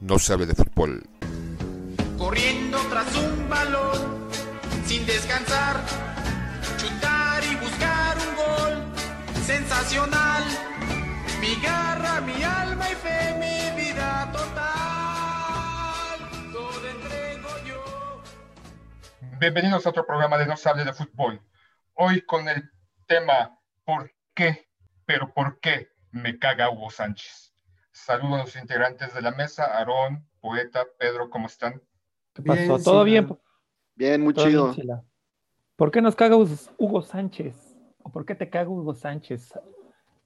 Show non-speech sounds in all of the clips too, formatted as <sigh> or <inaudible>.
no sabe de fútbol. Corriendo tras un balón, sin descansar, chutar y buscar un gol. Sensacional, mi garra, mi alma y fe, mi vida total. Todo entrego yo. Bienvenidos a otro programa de No se hable de fútbol. Hoy con el tema ¿Por qué? Pero ¿por qué me caga Hugo Sánchez? Saludos a los integrantes de la mesa, Aarón, Poeta, Pedro, ¿cómo están? ¿Qué pasó? ¿Todo bien? Bien, muy ¿Todo chido. bien? ¿Por qué nos caga Hugo- Sánchez? ¿O por qué te caga Hugo Sánchez,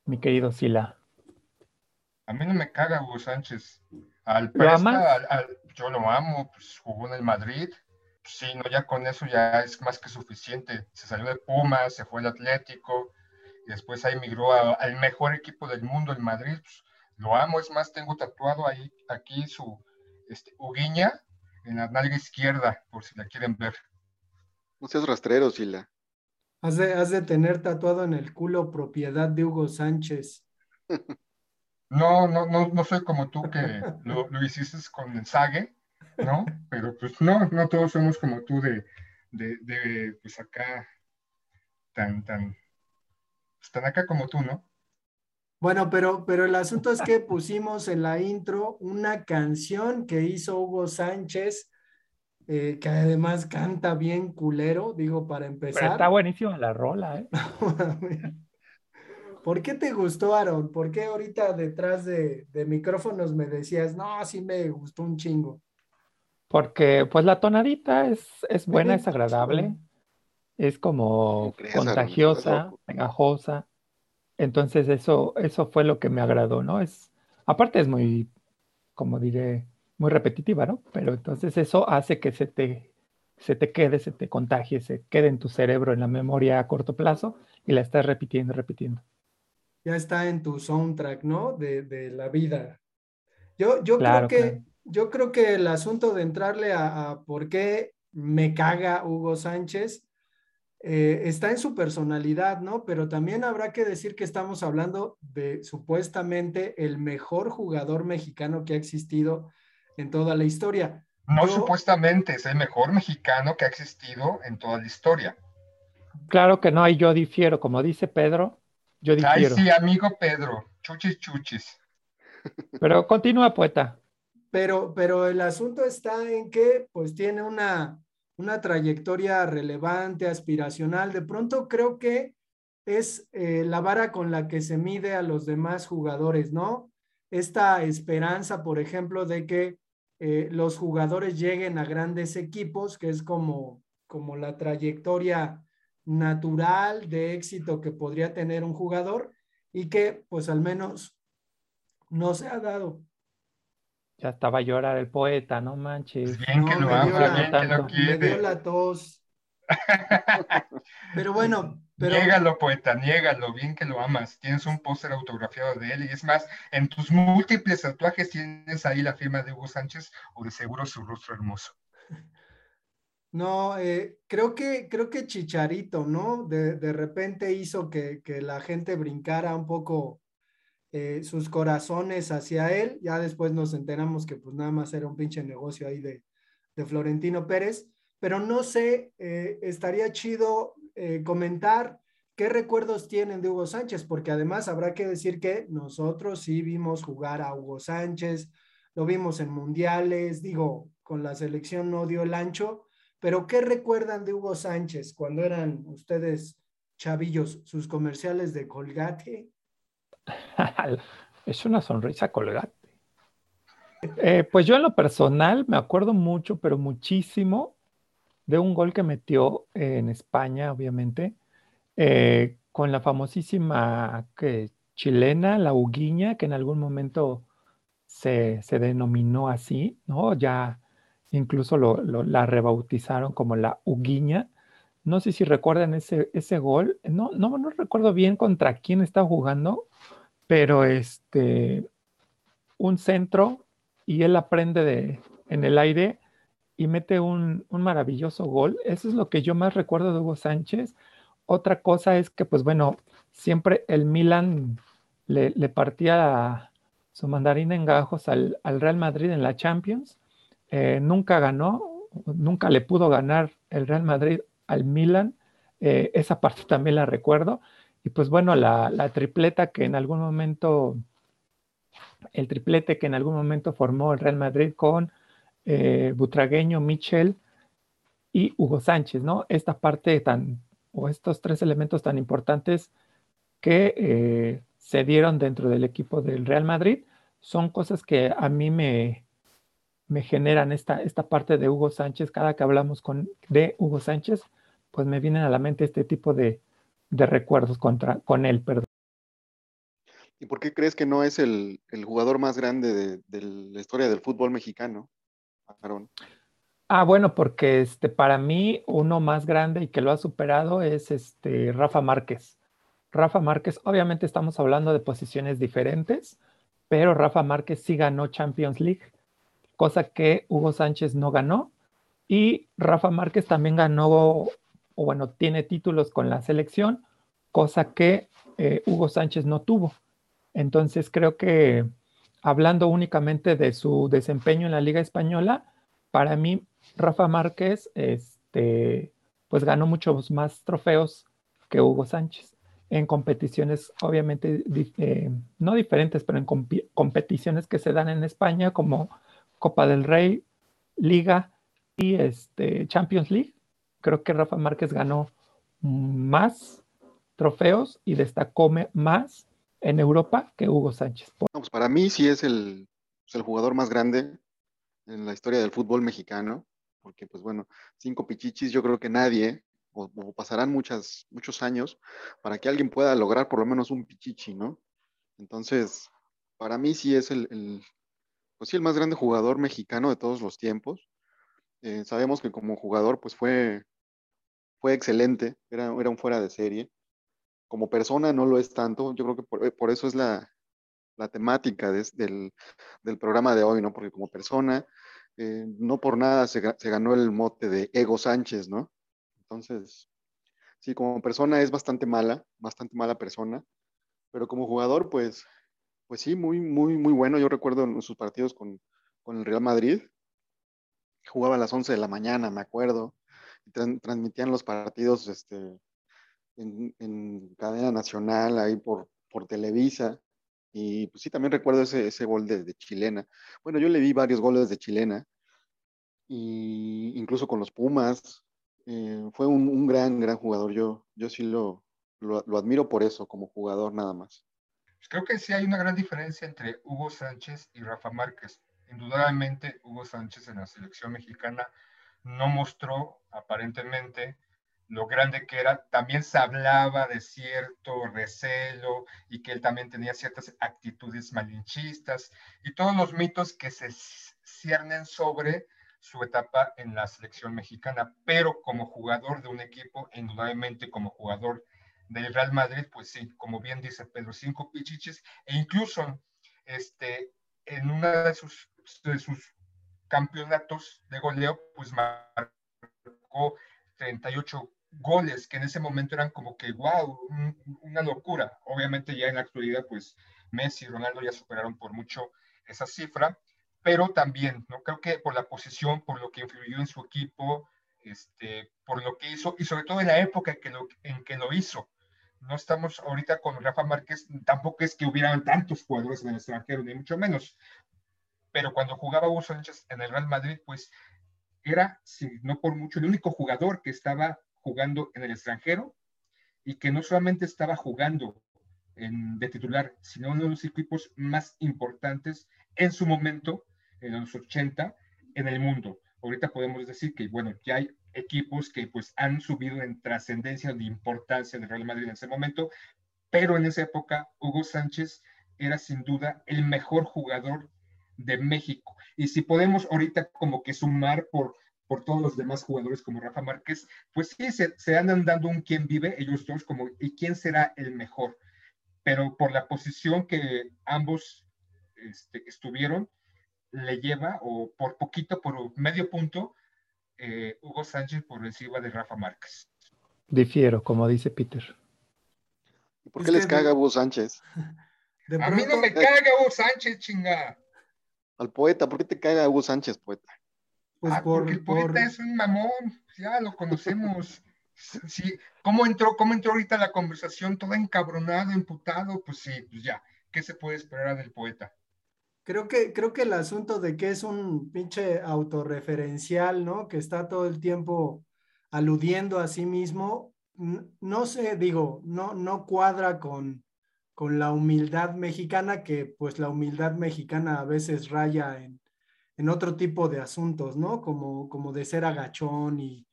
mi querido Sila? A mí no me caga Hugo Sánchez. Al ¿Lo Presta, amas? al- al- yo lo amo, pues jugó en el Madrid. Pues sí, no, ya con eso ya es más que suficiente. Se salió de Pumas, se fue al Atlético, y después ahí migró a- al mejor equipo del mundo, el Madrid. Pues, lo amo, es más, tengo tatuado ahí, aquí su este, Uguiña en la nalga izquierda, por si la quieren ver. No seas rastrero, Sila. Has de, has de tener tatuado en el culo propiedad de Hugo Sánchez. <laughs> No, no, no, no soy como tú que lo, lo hiciste con el Sague, ¿no? Pero pues no, no todos somos como tú de, de, de pues acá, tan, tan, pues, tan acá como tú, ¿no? Bueno, pero, pero el asunto es que pusimos en la intro una canción que hizo Hugo Sánchez, eh, que además canta bien culero, digo, para Pero empezar. está buenísima la rola, ¿eh? <laughs> ¿Por qué te gustó, Aaron? ¿Por qué ahorita detrás de, de micrófonos me decías, no, sí me gustó un chingo? Porque pues la tonadita es, es buena, Sí, es agradable, es como contagiosa, pegajosa. Entonces eso, eso fue lo que me agradó, ¿no? Es, aparte es muy, como diré, muy repetitiva, ¿no? Pero entonces eso hace que se te, se te quede, se te contagie, se quede en tu cerebro, en la memoria a corto plazo y la estás repitiendo, repitiendo. Ya está en tu soundtrack, ¿no? De, de la vida. Yo, yo Claro, creo que, claro. yo creo que el asunto de entrarle a, a por qué me caga Hugo Sánchez eh, está en su personalidad, ¿no? Pero también habrá que decir que estamos hablando de supuestamente el mejor jugador mexicano que ha existido en toda la historia. No Yo- supuestamente es el mejor mexicano que ha existido en toda la historia. Claro que no, y yo difiero, como dice Pedro, yo Ay, difiero. sí, amigo Pedro, chuchis, chuchis. <laughs> Pero continúa, poeta. Pero, pero el asunto está en que pues tiene una, una trayectoria relevante, aspiracional. De pronto creo que es eh, la vara con la que se mide a los demás jugadores, ¿no? Esta esperanza, por ejemplo, de que eh, los jugadores lleguen a grandes equipos, que es como, como la trayectoria natural de éxito que podría tener un jugador y que pues al menos no se ha dado. Ya estaba a llorar el poeta, no manches. Pues bien que No, lo me dio ama, la- bien que lo tanto. Me dio quiere. la tos. <laughs> Pero bueno, pero Niégalo, poeta, niégalo, bien que lo amas. Tienes un póster autografiado de él y es más, en tus múltiples tatuajes tienes ahí la firma de Hugo Sánchez o de seguro su rostro hermoso. <laughs> no, eh, creo que, creo que Chicharito, ¿no? De, de repente hizo que, que la gente brincara un poco eh, sus corazones hacia él. Ya después nos enteramos que pues nada más era un pinche negocio ahí de, de Florentino Pérez. Pero no sé, eh, estaría chido eh, comentar qué recuerdos tienen de Hugo Sánchez, porque además habrá que decir que nosotros sí vimos jugar a Hugo Sánchez, lo vimos en mundiales, digo, con la selección no dio el ancho, pero ¿qué recuerdan de Hugo Sánchez cuando eran ustedes chavillos, sus comerciales de Colgate? <laughs> Es una sonrisa colgate. Eh, pues yo en lo personal me acuerdo mucho, pero muchísimo, de un gol que metió eh, en España, obviamente, eh, con la famosísima chilena, la Huguiña, que en algún momento se, se denominó así, ¿no? Ya incluso la rebautizaron como la Huguiña. No sé si recuerdan ese, ese gol. No, no, no recuerdo bien contra quién estaba jugando, pero este, un centro y él aprende de, en el aire y mete un, un maravilloso gol. Eso es lo que yo más recuerdo de Hugo Sánchez. Otra cosa es que, pues bueno, siempre el Milan le, le partía su mandarín en gajos al, Real Madrid en la Champions. Eh, nunca ganó, nunca le pudo ganar el Real Madrid al Milan. Eh, esa parte también la recuerdo. Y pues bueno, la, tripleta que en algún momento, el triplete que en algún momento formó el Real Madrid con eh, Butragueño, Michel y Hugo Sánchez, ¿no? Esta parte tan, o estos tres elementos tan importantes que eh, se dieron dentro del equipo del Real Madrid son cosas que a mí me, me generan esta, esta parte de Hugo Sánchez. Cada que hablamos con, de Hugo Sánchez, pues me vienen a la mente este tipo de, de recuerdos contra, con él, perdón. ¿Y por qué crees que no es el, jugador más grande de, la historia del fútbol mexicano, Aaron? Ah, bueno, porque este, para mí uno más grande y que lo ha superado es este, Rafa Márquez. Rafa Márquez, obviamente estamos hablando de posiciones diferentes, pero Rafa Márquez sí ganó Champions League, cosa que Hugo Sánchez no ganó. Y Rafa Márquez también ganó o bueno, tiene títulos con la selección, cosa que eh, Hugo Sánchez no tuvo. Entonces creo que hablando únicamente de su desempeño en la Liga Española, para mí Rafa Márquez este, pues ganó muchos más trofeos que Hugo Sánchez en competiciones obviamente eh, no diferentes, pero en competiciones que se dan en España como Copa del Rey, Liga y este, Champions League creo que Rafa Márquez ganó más trofeos y destacó más en Europa que Hugo Sánchez. Pues para mí sí es el, pues, el, jugador más grande en la historia del fútbol mexicano, porque pues bueno, cinco pichichis yo creo que nadie, o, pasarán muchas, muchos años para que alguien pueda lograr por lo menos un pichichi, ¿no? Entonces, para mí sí es el, el pues sí, el más grande jugador mexicano de todos los tiempos. Eh, sabemos que como jugador pues fue fue excelente, era, era un fuera de serie. Como persona no lo es tanto, yo creo que por, eso es la, la temática del, del, programa de hoy, ¿no? Porque como persona, eh, no por nada se, se, ganó el mote de Ego Sánchez, ¿no? Entonces, sí, como persona es bastante mala, bastante mala persona, pero como jugador, pues, pues sí, muy, muy, muy bueno. Yo recuerdo en sus partidos con, con el Real Madrid, jugaba a las 11 de la mañana, me acuerdo transmitían los partidos este, en, cadena nacional, ahí por, por Televisa. Y pues sí, también recuerdo ese, ese gol de, chilena. Bueno, yo le vi varios goles de chilena, y incluso con los Pumas. Eh, fue un, gran, gran jugador. Yo, yo sí lo, lo, lo, admiro por eso, como jugador nada más. Pues creo que sí hay una gran diferencia entre Hugo Sánchez y Rafa Márquez. Indudablemente, Hugo Sánchez en la selección mexicana no mostró aparentemente lo grande que era. También se hablaba de cierto recelo y que él también tenía ciertas actitudes malinchistas y todos los mitos que se ciernen sobre su etapa en la selección mexicana, pero como jugador de un equipo, indudablemente como jugador del Real Madrid, pues sí, como bien dice Pedro, cinco pichiches, e incluso este, en una de sus, de sus campeonatos de goleo, pues marcó 38 goles, que en ese momento eran como que, wow, una locura. Obviamente ya en la actualidad, pues Messi y Ronaldo ya superaron por mucho esa cifra, pero también, ¿no? Creo que por la posición, por lo que influyó en su equipo, este, por lo que hizo, y sobre todo en la época que lo, en que lo hizo. No estamos ahorita con Rafa Márquez, tampoco es que hubieran tantos jugadores en el extranjero, ni mucho menos, pero cuando jugaba Hugo Sánchez en el Real Madrid, pues era, si no por mucho, el único jugador que estaba jugando en el extranjero y que no solamente estaba jugando en, de titular, sino uno de los equipos más importantes en su momento, en los 80, en el mundo. Ahorita podemos decir que, bueno, ya hay equipos que pues han subido en trascendencia de importancia del Real Madrid en ese momento, pero en esa época Hugo Sánchez era sin duda el mejor jugador de México. Y si podemos ahorita como que sumar por, por todos los demás jugadores como Rafa Márquez, pues sí, se, andan dando un quién vive ellos dos como y quién será el mejor. Pero por la posición que ambos este, estuvieron, le lleva, o por poquito, por medio punto, eh, Hugo Sánchez por encima de Rafa Márquez. Difiero, como dice Peter. ¿Por qué les caga Hugo Sánchez? <laughs> a mí no me caga Hugo Sánchez, chinga. Al poeta, ¿por qué te caga Hugo Sánchez, poeta? Pues ah, porque el poeta es un mamón, ya lo conocemos. <laughs> sí, ¿cómo entró, cómo entró ahorita la conversación? Todo encabronado, imputado, pues sí, pues ya, ¿qué se puede esperar del poeta? Creo que, creo que el asunto de que es un pinche autorreferencial, ¿no? Que está todo el tiempo aludiendo a sí mismo, no sé, digo, no, no cuadra con, con la humildad mexicana, que pues la humildad mexicana a veces raya en, en otro tipo de asuntos, ¿no? Como, como de ser agachón y,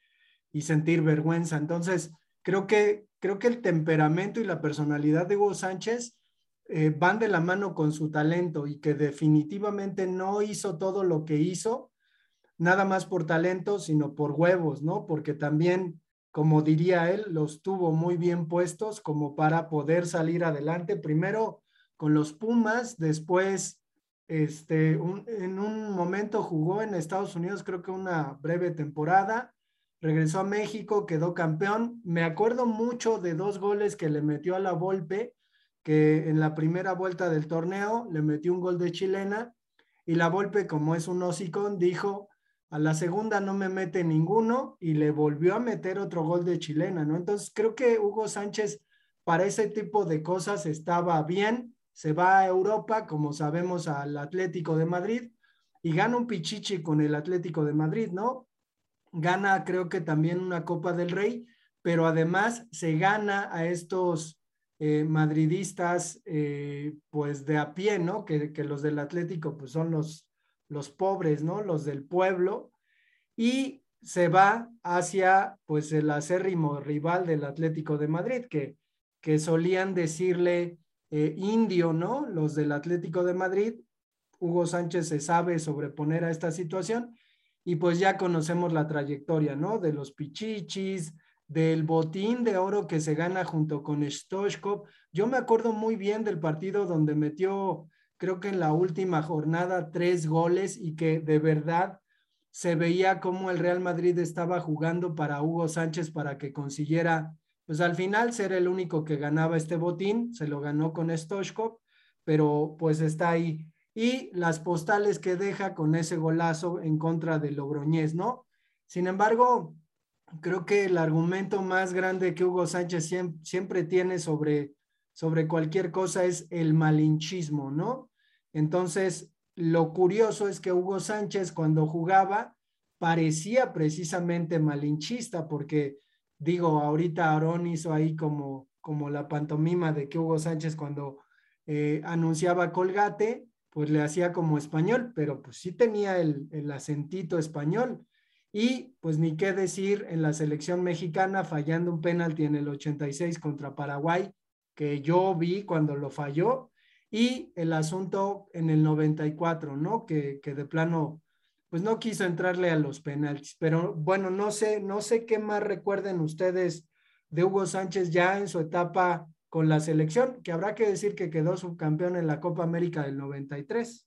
y sentir vergüenza. Entonces, creo que, creo que el temperamento y la personalidad de Hugo Sánchez eh, van de la mano con su talento y que definitivamente no hizo todo lo que hizo, nada más por talento, sino por huevos, ¿no? Porque también, como diría él, los tuvo muy bien puestos como para poder salir adelante, primero con los Pumas, después, este, en un momento jugó en Estados Unidos, creo que una breve temporada, regresó a México, quedó campeón. Me acuerdo mucho de dos goles que le metió a la Volpe que en la primera vuelta del torneo le metió un gol de chilena y la Volpe, como es un hocicón, dijo, a la segunda no me mete ninguno y le volvió a meter otro gol de chilena, ¿no? Entonces creo que Hugo Sánchez para ese tipo de cosas estaba bien, se va a Europa, como sabemos, al Atlético de Madrid y gana un pichichi con el Atlético de Madrid, ¿no? Gana creo que también una Copa del Rey, pero además se gana a estos eh, madridistas, eh, pues de a pie, ¿no? Que, los del Atlético, pues son los, los pobres, ¿no? Los del pueblo. Y se va hacia, pues, el acérrimo rival del Atlético de Madrid, que, que solían decirle eh, indio, ¿no? Los del Atlético de Madrid. Hugo Sánchez se sabe sobreponer a esta situación y pues ya conocemos la trayectoria, ¿no? De los pichichis, del botín de oro que se gana junto con Stoichkov. Yo me acuerdo muy bien del partido donde metió, creo que en la última jornada, tres goles y que de verdad se veía cómo el Real Madrid estaba jugando para Hugo Sánchez para que consiguiera, pues al final ser el único que ganaba este botín, se lo ganó con Stoichkov, pero pues está ahí. Y las postales que deja con ese golazo en contra de Logroñez, ¿no? Sin embargo, creo que el argumento más grande que Hugo Sánchez siempre, tiene sobre, sobre cualquier cosa es el malinchismo, ¿no? Entonces, lo curioso es que Hugo Sánchez cuando jugaba parecía precisamente malinchista, porque digo, ahorita Aarón hizo ahí como, como la pantomima de que Hugo Sánchez cuando eh, anunciaba Colgate, pues le hacía como español, pero pues sí tenía el, el acentito español. Y pues ni qué decir en la selección mexicana fallando un penalti en el 86 contra Paraguay, que yo vi cuando lo falló, y el asunto en el 94, ¿no? Que, que de plano, pues no quiso entrarle a los penaltis. Pero bueno, no sé, no sé qué más recuerden ustedes de Hugo Sánchez ya en su etapa con la selección, que habrá que decir que quedó subcampeón en la Copa América del 93.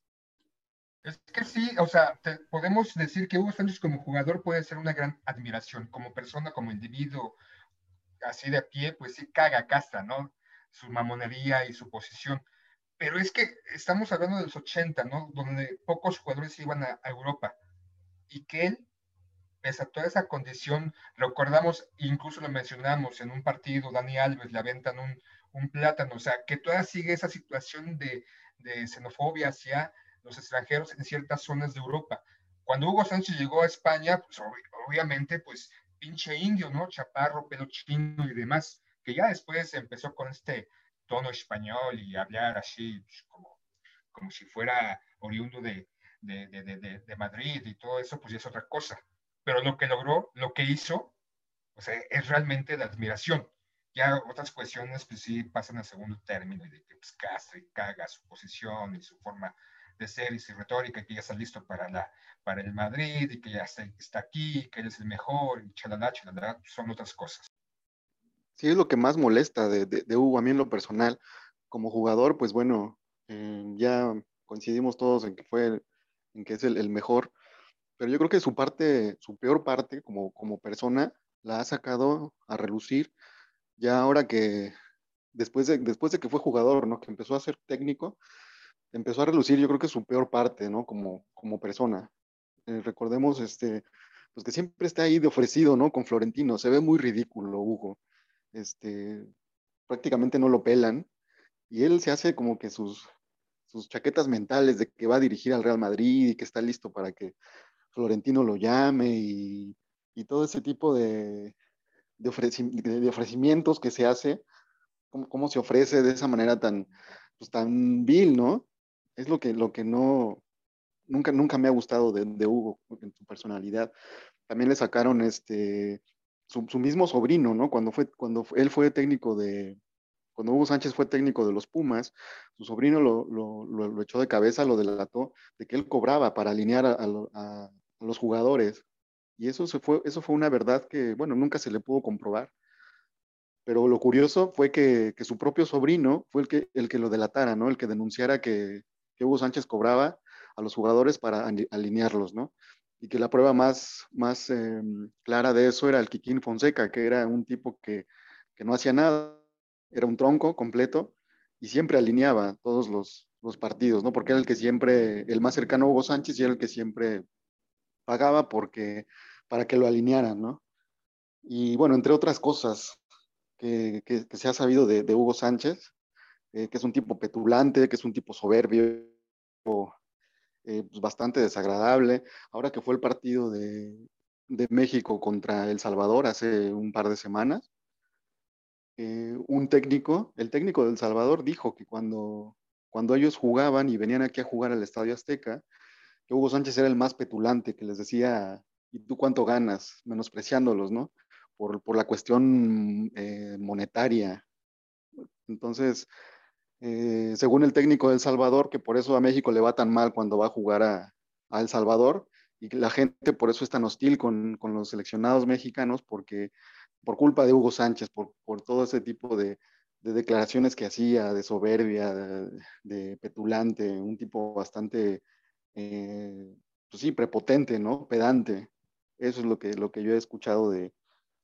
Es que sí, o sea, podemos decir que Hugo Sánchez como jugador puede ser una gran admiración, como persona, como individuo, así de a pie, pues sí caga castra, ¿no? Su mamonería y su posición. Pero es que estamos hablando de los 80, ¿no? Donde pocos jugadores iban a, Europa. Y que él, pese a toda esa condición, recordamos, incluso lo mencionamos en un partido, Dani Alves le aventan un, un plátano, o sea, que todavía sigue esa situación de, de xenofobia hacia los extranjeros en ciertas zonas de Europa. Cuando Hugo Sánchez llegó a España, pues obviamente, pues pinche indio, ¿no? Chaparro, pelo chino y demás, que ya después empezó con este tono español y hablar así pues, como, como si fuera oriundo de, de, de, de, Madrid y todo eso, pues es otra cosa. Pero lo que logró, lo que hizo, o sea, es realmente de admiración. Ya otras cuestiones, pues sí, pasan a segundo término y de que pues, castra y caga su posición y su forma de ser y su retórica, que ya está listo para, la, para el Madrid y que ya está, está aquí, que él es el mejor, y chalala, chalala, son otras cosas. Sí, es lo que más molesta de, de, Hugo, a mí en lo personal. Como jugador, pues bueno, eh, ya coincidimos todos en que fue, en que es el, el, mejor, pero yo creo que su parte, su peor parte como, como persona, la ha sacado a relucir ya ahora que, después de, después de que fue jugador, ¿no? Que empezó a ser técnico, empezó a relucir, yo creo que su peor parte, ¿no? Como, como persona. Eh, recordemos, este, pues que siempre está ahí de ofrecido, ¿no? Con Florentino. Se ve muy ridículo, Hugo. Este, prácticamente no lo pelan. Y él se hace como que sus, sus chaquetas mentales de que va a dirigir al Real Madrid y que está listo para que Florentino lo llame y, y todo ese tipo de, de, ofrecimientos que se hace, cómo, se ofrece de esa manera tan, pues, tan vil, ¿no? Es lo que, lo que no, nunca, nunca me ha gustado de, de Hugo en su personalidad. También le sacaron este, su, mismo sobrino, ¿no? Cuando, fue, cuando él fue técnico de, cuando Hugo Sánchez fue técnico de los Pumas, su sobrino lo, lo, echó de cabeza, lo delató, de que él cobraba para alinear a los jugadores. Y eso, se fue, eso fue una verdad que, bueno, nunca se le pudo comprobar. Pero lo curioso fue que, que su propio sobrino fue el que, el que lo delatara, ¿no? El que denunciara que, que Hugo Sánchez cobraba a los jugadores para alinearlos, ¿no? Y que la prueba más, más eh, clara de eso era el Kikín Fonseca, que era un tipo que, que, no hacía nada, era un tronco completo y siempre alineaba todos los, los partidos, ¿no? Porque era el que siempre, el más cercano a Hugo Sánchez y era el que siempre pagaba porque, para que lo alinearan, ¿no? Y bueno, entre otras cosas que, que, se ha sabido de, de Hugo Sánchez, eh, que es un tipo petulante, que es un tipo soberbio, eh, pues bastante desagradable. Ahora que fue el partido de, de, México contra El Salvador hace un par de semanas, eh, un técnico, el técnico del Salvador dijo que cuando, cuando ellos jugaban y venían aquí a jugar al Estadio Azteca, que Hugo Sánchez era el más petulante, que les decía, ¿y tú cuánto ganas? Menospreciándolos, ¿no? Por, por la cuestión eh, monetaria. Entonces, eh, según el técnico de El Salvador, que por eso a México le va tan mal cuando va a jugar a, El Salvador, y la gente por eso es tan hostil con, los seleccionados mexicanos, porque por culpa de Hugo Sánchez, por, todo ese tipo de, de, declaraciones que hacía, de soberbia, de, de petulante, un tipo bastante, eh, pues sí, prepotente, ¿no? Pedante. Eso es lo que, lo que yo he escuchado de,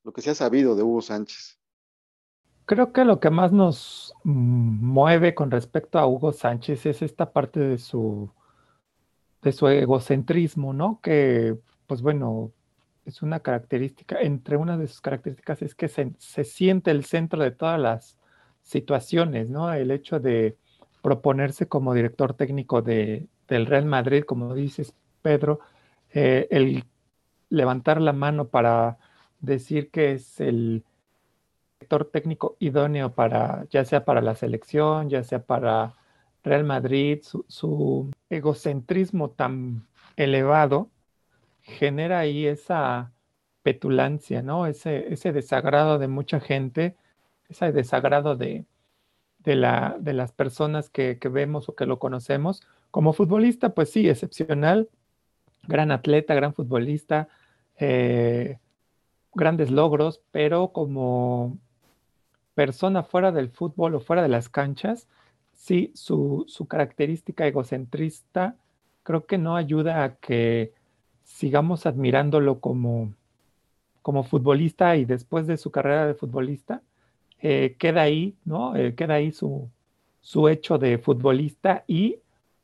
lo que se ha sabido de Hugo Sánchez. Creo que lo que más nos mueve con respecto a Hugo Sánchez es esta parte de su, de su egocentrismo, ¿no? Que, pues bueno, es una característica, entre una de sus características es que se, se siente el centro de todas las situaciones, ¿no? El hecho de proponerse como director técnico de, del Real Madrid, como dices, Pedro, eh, el levantar la mano para decir que es el director técnico idóneo para, ya sea para la selección, ya sea para Real Madrid, su, egocentrismo tan elevado genera ahí esa petulancia, ¿no? Ese, ese desagrado de mucha gente, ese desagrado de, de, la, de las personas que, que, vemos o que lo conocemos. Como futbolista, pues sí, excepcional, gran atleta, gran futbolista, eh, grandes logros, pero como persona fuera del fútbol o fuera de las canchas, sí, su, su característica egocentrista creo que no ayuda a que sigamos admirándolo como, como futbolista y después de su carrera de futbolista, eh, queda ahí, ¿no? Eh, queda ahí su, su hecho de futbolista y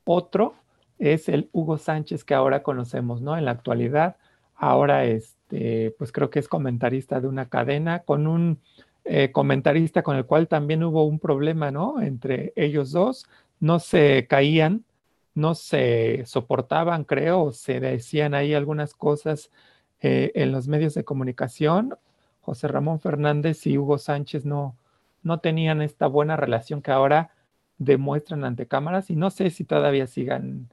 otro es el Hugo Sánchez que ahora conocemos, ¿no? En la actualidad, ahora este, pues creo que es comentarista de una cadena con un eh, comentarista con el cual también hubo un problema, ¿no? Entre ellos dos, no se caían, no se soportaban, creo, se decían ahí algunas cosas eh, en los medios de comunicación. José Ramón Fernández y Hugo Sánchez no, no tenían esta buena relación que ahora demuestran ante cámaras y no sé si todavía sigan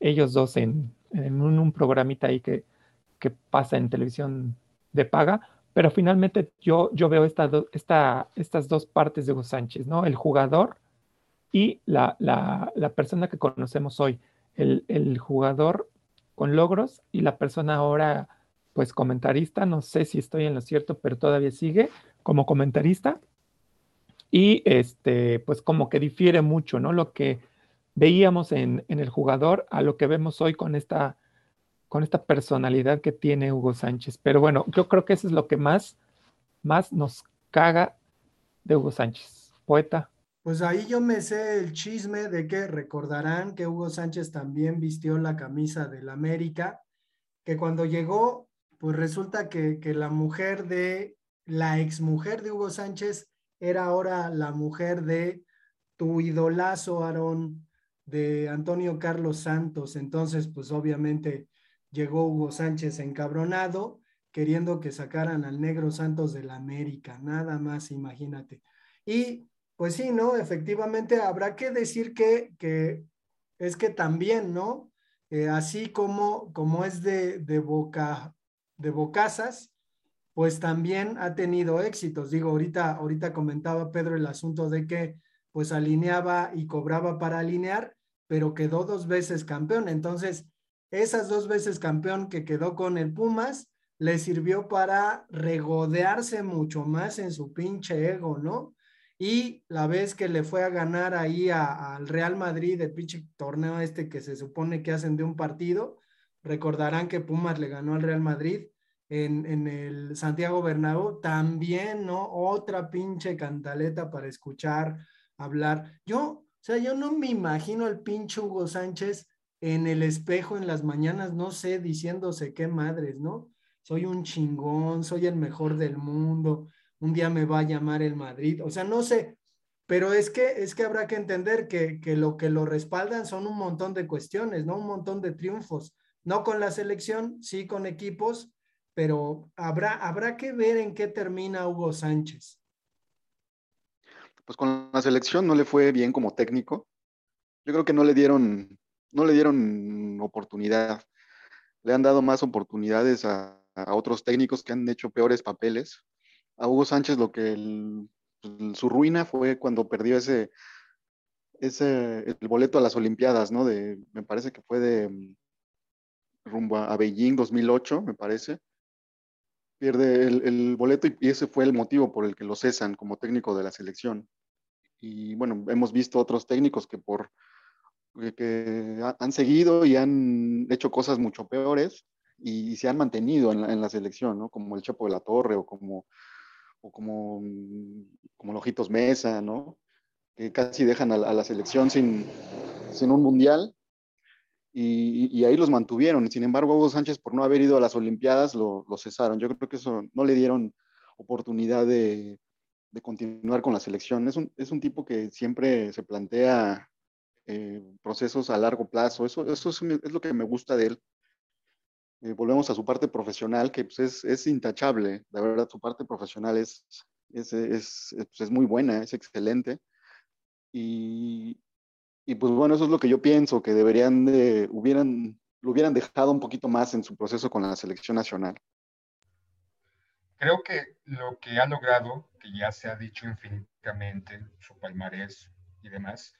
ellos dos en, un, un, programita ahí que, que pasa en televisión de paga, pero finalmente yo, yo veo esta esta, estas dos partes de Hugo Sánchez, ¿no? El jugador y la, la, la persona que conocemos hoy. El, el, jugador con logros y la persona ahora, pues comentarista, no sé si estoy en lo cierto, pero todavía sigue como comentarista. Y este, pues como que difiere mucho, ¿no? Lo que veíamos en, en el jugador a lo que vemos hoy con esta con esta personalidad que tiene Hugo Sánchez. Pero bueno, yo creo que eso es lo que más, más nos caga de Hugo Sánchez. poeta. Pues ahí yo me sé el chisme de que recordarán que Hugo Sánchez también vistió la camisa del América, que cuando llegó, pues resulta que, que la mujer de, la exmujer de Hugo Sánchez era ahora la mujer de tu idolazo, Aarón, de Antonio Carlos Santos. Entonces, pues obviamente llegó Hugo Sánchez encabronado, queriendo que sacaran al negro Santos de la América, nada más, imagínate. Y pues sí, ¿no? Efectivamente, habrá que decir que, que es que también, ¿no? Eh, así como, como es de, de, boca, de bocazas, pues también ha tenido éxitos. Digo, ahorita, ahorita comentaba Pedro el asunto de que pues alineaba y cobraba para alinear, pero quedó dos veces campeón. Entonces, esas dos veces campeón que quedó con el Pumas, le sirvió para regodearse mucho más en su pinche ego, ¿no? Y la vez que le fue a ganar ahí al Real Madrid, el pinche torneo este que se supone que hacen de un partido, recordarán que Pumas le ganó al Real Madrid en, en el Santiago Bernabéu, también, ¿no? Otra pinche cantaleta para escuchar, hablar. Yo, o sea, yo no me imagino al pinche Hugo Sánchez en el espejo en las mañanas, no sé, diciéndose qué madres, ¿no? Soy un chingón, soy el mejor del mundo un día me va a llamar el Madrid, o sea, no sé, pero es que, es que habrá que entender que, que lo que lo respaldan son un montón de cuestiones, ¿no? Un montón de triunfos, no con la selección, sí con equipos, pero habrá, habrá que ver en qué termina Hugo Sánchez. Pues con la selección no le fue bien como técnico. Yo creo que no le dieron, no le dieron oportunidad. Le han dado más oportunidades a, a otros técnicos que han hecho peores papeles a Hugo Sánchez lo que pues, su ruina fue cuando perdió ese, ese el boleto a las Olimpiadas, ¿no? De, me parece que fue de mm, rumbo a, Beijing 2008, me parece. Pierde el, boleto y, ese fue el motivo por el que lo cesan como técnico de la selección. Y bueno, hemos visto otros técnicos que por que han seguido y han hecho cosas mucho peores y, se han mantenido en la, en la selección, ¿no? Como el Chapo de la Torre o como o como, mm, como Lojitos Mesa, ¿no? Que casi dejan a, la selección sin, sin un mundial. Y, y, ahí los mantuvieron. Sin embargo, Hugo Sánchez, por no haber ido a las Olimpiadas, lo, lo cesaron. Yo creo que eso no le dieron oportunidad de, de continuar con la selección. Es un, es un, tipo que siempre se plantea eh, procesos a largo plazo. Eso, eso es, lo que me gusta de él. Eh, volvemos a su parte profesional, que pues, es, es, intachable, la verdad, su parte profesional es, es, es, pues, es muy buena, es excelente. Y, y, pues bueno, eso es lo que yo pienso, que deberían de, hubieran, lo hubieran dejado un poquito más en su proceso con la selección nacional. Creo que lo que ha logrado, que ya se ha dicho infinitamente, su palmarés y demás,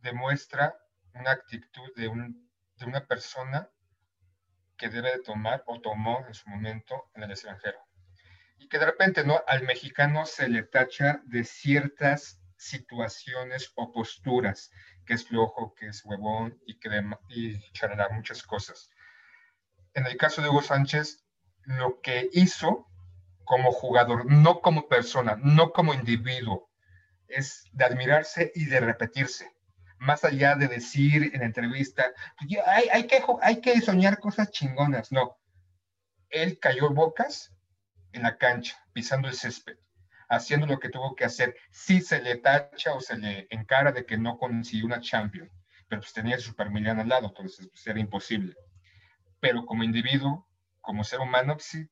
demuestra una actitud de, un, de una persona que debe de tomar o tomó en su momento en el extranjero. Y que de repente ¿no? al mexicano se le tacha de ciertas situaciones o posturas, que es flojo, que es huevón y que y charlará muchas cosas. En el caso de Hugo Sánchez, lo que hizo como jugador, no como persona, no como individuo, es de admirarse y de repetirse más allá de decir en entrevista, pues hay, hay, que, hay que soñar cosas chingonas, no. Él cayó bocas en la cancha, pisando el césped, haciendo lo que tuvo que hacer. Sí se le tacha o se le encara de que no consiguió una champion, pero pues tenía a Super Milan al lado, entonces pues, era imposible. Pero como individuo, como ser humano, pues, sí,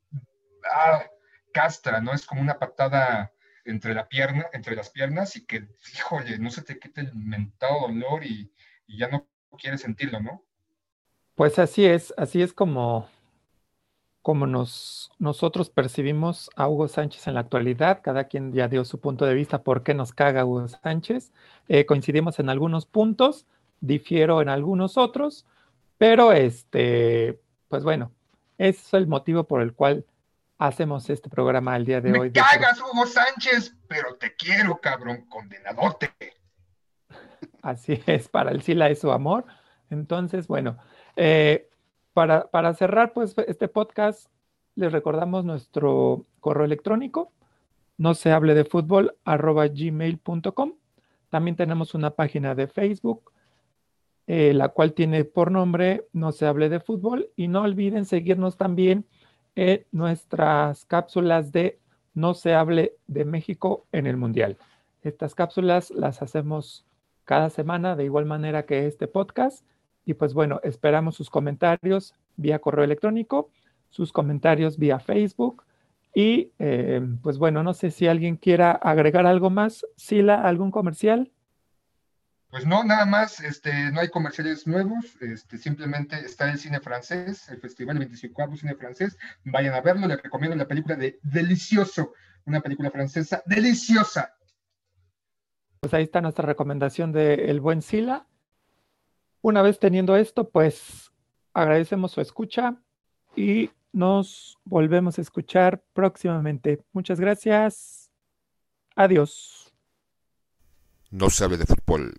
ah, castra, ¿no? Es como una patada entre la pierna, entre las piernas y que, híjole, no se te quite el mentado dolor y, ya no quieres sentirlo, ¿no? Pues así es, así es como, como nos, nosotros percibimos a Hugo Sánchez en la actualidad. Cada quien ya dio su punto de vista por qué nos caga Hugo Sánchez. Eh, coincidimos en algunos puntos, difiero en algunos otros, pero este, pues bueno, ese es el motivo por el cual hacemos este programa el día de hoy. Me cagas, Hugo Sánchez, pero te quiero, cabrón, condenadote. Así <laughs> es, para el Sila es su amor. Entonces, bueno, eh, para, para, cerrar pues este podcast, les recordamos nuestro correo electrónico, no se hable de fútbol arroba gmail.com. También tenemos una página de Facebook, eh, la cual tiene por nombre No se hable de fútbol. Y no olviden seguirnos también en nuestras cápsulas de No se hable de México en el Mundial. Estas cápsulas las hacemos cada semana de igual manera que este podcast. Y pues bueno, esperamos sus comentarios vía correo electrónico, sus comentarios vía Facebook y eh, pues bueno, no sé si alguien quiera agregar algo más. Sila, ¿algún comercial? Pues no, nada más, este, no hay comerciales nuevos, este, simplemente está el cine francés, el Festival 25 Cine Francés, vayan a verlo, les recomiendo la película de Delicioso, una película francesa deliciosa. Pues ahí está nuestra recomendación de El Buen Sila. Una vez teniendo esto, pues agradecemos su escucha y nos volvemos a escuchar próximamente. Muchas gracias. Adiós. No se hable de fútbol.